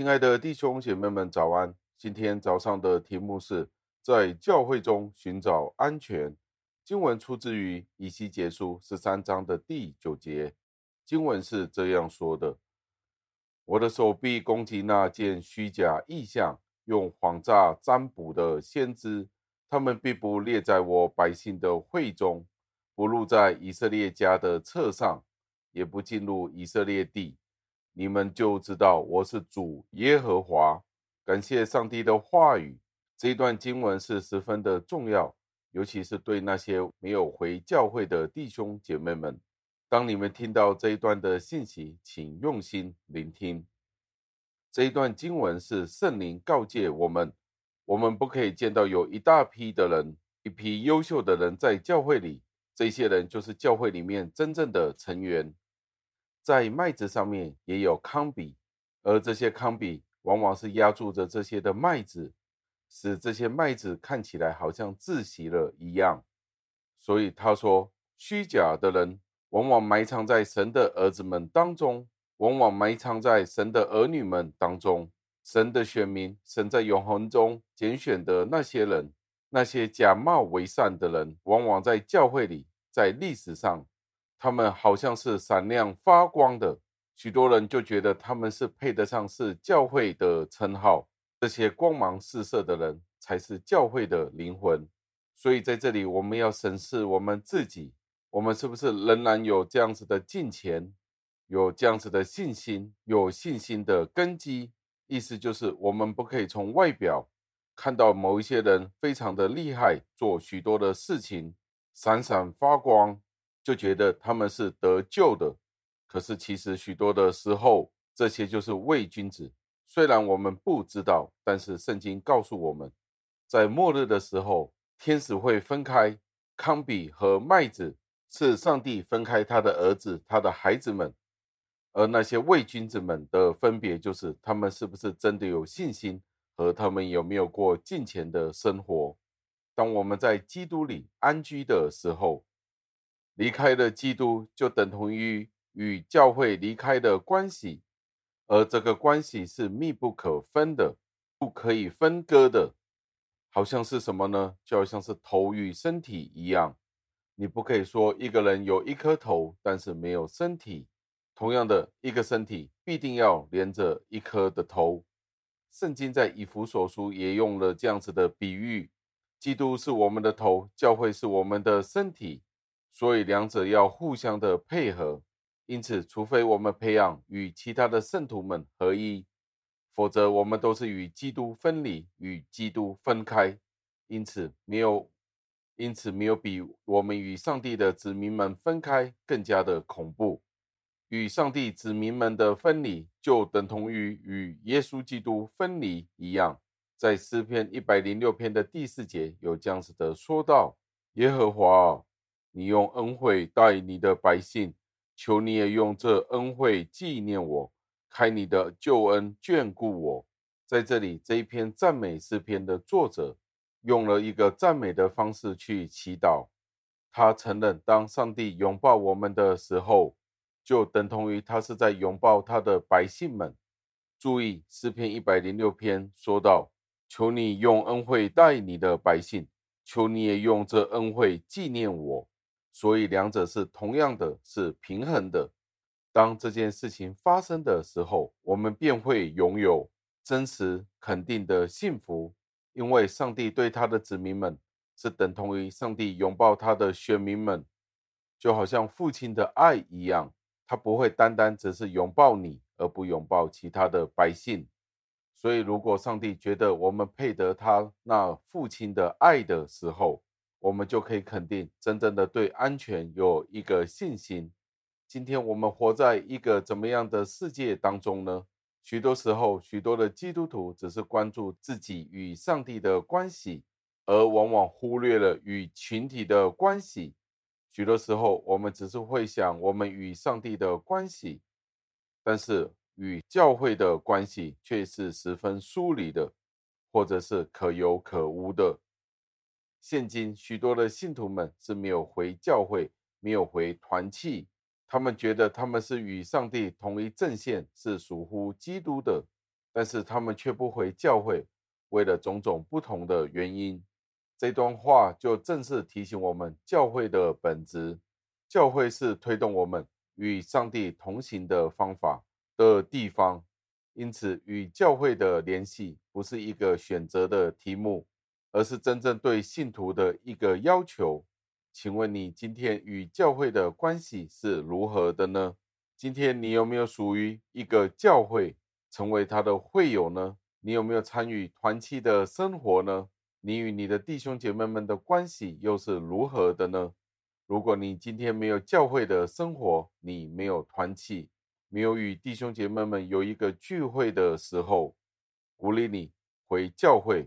亲爱的弟兄姐妹们，早安！今天早上的题目是在教会中寻找安全。经文出自于以西结书十三章的第九节。经文是这样说的：“我的手臂攻击那件虚假意象、用谎诈占卜的先知，他们必不列在我百姓的会中，不入在以色列家的册上，也不进入以色列地。你们就知道我是主耶和华。”感谢上帝的话语。这一段经文是十分的重要。尤其是对那些没有回教会的弟兄姐妹们，当你们听到这一段的信息，请用心聆听。这一段经文是圣灵告诫我们：我们不可以见到有一大批的人，一批优秀的人在教会里，这些人就是教会里面真正的成员。在麦子上面也有糠秕，而这些糠秕往往是压住着这些的麦子。使这些麦子看起来好像窒息了一样，所以他说，虚假的人往往埋藏在神的儿子们当中，往往埋藏在神的儿女们当中。神的选民，神在永恒中拣选的那些人，那些假冒为善的人，往往在教会里，在历史上，他们好像是闪亮发光的，许多人就觉得他们是配得上是教会的称号。这些光芒四射的人才是教会的灵魂，所以在这里我们要审视我们自己，我们是不是仍然有这样子的敬虔，有这样子的信心，有信心的根基？意思就是我们不可以从外表看到某一些人非常的厉害，做许多的事情，闪闪发光，就觉得他们是得救的。可是其实许多的时候，这些就是伪君子。虽然我们不知道，但是圣经告诉我们，在末日的时候，天使会分开康比和麦子，是上帝分开他的儿子、他的孩子们。而那些伪君子们的分别，就是他们是不是真的有信心，和他们有没有过敬虔的生活。当我们在基督里安居的时候，离开了基督，就等同于与教会离开的关系。而这个关系是密不可分的，不可以分割的，好像是什么呢？就好像是头与身体一样，你不可以说一个人有一颗头，但是没有身体。同样的，一个身体必定要连着一颗的头。圣经在以弗所书也用了这样子的比喻：基督是我们的头，教会是我们的身体，所以两者要互相的配合。因此，除非我们培养与其他的圣徒们合一，否则我们都是与基督分离，与基督分开。因此，没有，因此没有比我们与上帝的子民们分开更加的恐怖。与上帝子民们的分离，就等同于与耶稣基督分离一样。在诗篇一百零六篇的第四节有这样子的说道：“耶和华，你用恩惠待你的百姓。”求你也用这恩惠纪念我，开你的救恩眷顾我。在这里，这一篇赞美诗篇的作者用了一个赞美的方式去祈祷。他承认，当上帝拥抱我们的时候，就等同于他是在拥抱他的百姓们。注意，诗篇一百零六篇说道：“求你用恩惠待你的百姓，求你也用这恩惠纪念我。”所以两者是同样的，是平衡的。当这件事情发生的时候，我们便会拥有真实肯定的幸福，因为上帝对他的子民们是等同于上帝拥抱他的选民们，就好像父亲的爱一样，他不会单单只是拥抱你，而不拥抱其他的百姓。所以，如果上帝觉得我们配得他那父亲的爱的时候，我们就可以肯定，真正的对安全有一个信心。今天我们活在一个怎么样的世界当中呢？许多时候，许多的基督徒只是关注自己与上帝的关系，而往往忽略了与群体的关系。许多时候，我们只是会想我们与上帝的关系，但是与教会的关系却是十分疏离的，或者是可有可无的。现今许多的信徒们是没有回教会，没有回团契，他们觉得他们是与上帝同一阵线，是属乎基督的。但是他们却不回教会，为了种种不同的原因。这段话就正式提醒我们教会的本质。教会是推动我们与上帝同行的方法的地方，因此与教会的联系不是一个选择的题目，而是真正对信徒的一个要求。请问你今天与教会的关系是如何的呢？今天你有没有属于一个教会，成为他的会友呢？你有没有参与团契的生活呢？你与你的弟兄姐妹们的关系又是如何的呢？如果你今天没有教会的生活，你没有团契，没有与弟兄姐妹们有一个聚会的时候，鼓励你回教会。